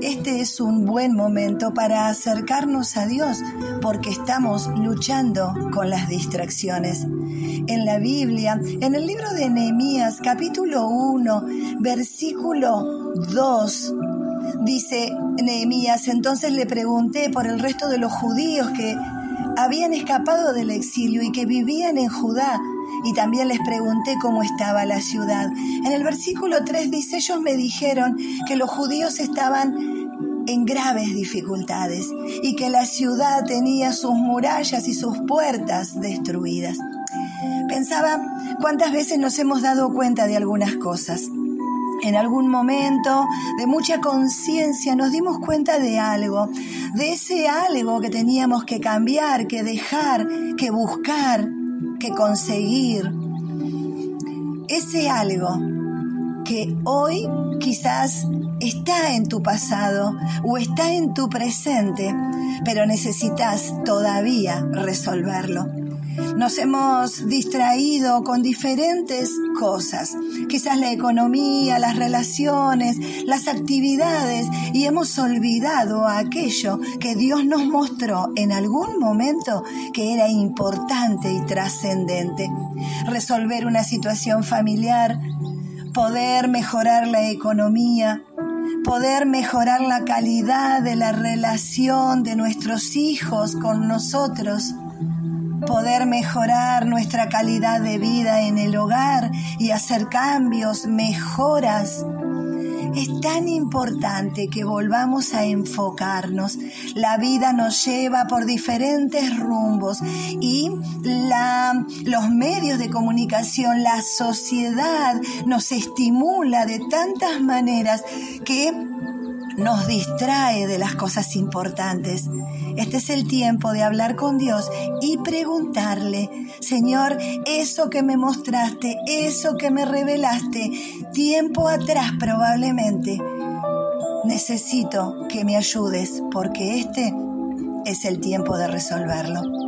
Este es un buen momento para acercarnos a Dios porque estamos luchando con las distracciones. En la Biblia, en el libro de Nehemías capítulo 1, versículo 2, dice Nehemías, entonces le pregunté por el resto de los judíos que habían escapado del exilio y que vivían en Judá y también les pregunté cómo estaba la ciudad. En el versículo 3 dice, ellos me dijeron que los judíos estaban en graves dificultades y que la ciudad tenía sus murallas y sus puertas destruidas. Pensaba cuántas veces nos hemos dado cuenta de algunas cosas. En algún momento de mucha conciencia nos dimos cuenta de algo, de ese algo que teníamos que cambiar, que dejar, que buscar, que conseguir. Ese algo que hoy quizás está en tu pasado o está en tu presente, pero necesitas todavía resolverlo. Nos hemos distraído con diferentes cosas, quizás la economía, las relaciones, las actividades, y hemos olvidado aquello que Dios nos mostró en algún momento que era importante y trascendente. Resolver una situación familiar, poder mejorar la economía, poder mejorar la calidad de la relación de nuestros hijos con nosotros, poder mejorar nuestra calidad de vida en el hogar y hacer cambios, mejoras. Es tan importante que volvamos a enfocarnos. La vida nos lleva por diferentes rumbos y los medios de comunicación, la sociedad nos estimula de tantas maneras que nos distrae de las cosas importantes. Este es el tiempo de hablar con Dios y preguntarle, Señor, eso que me mostraste, eso que me revelaste, tiempo atrás probablemente, necesito que me ayudes porque este es el tiempo de resolverlo.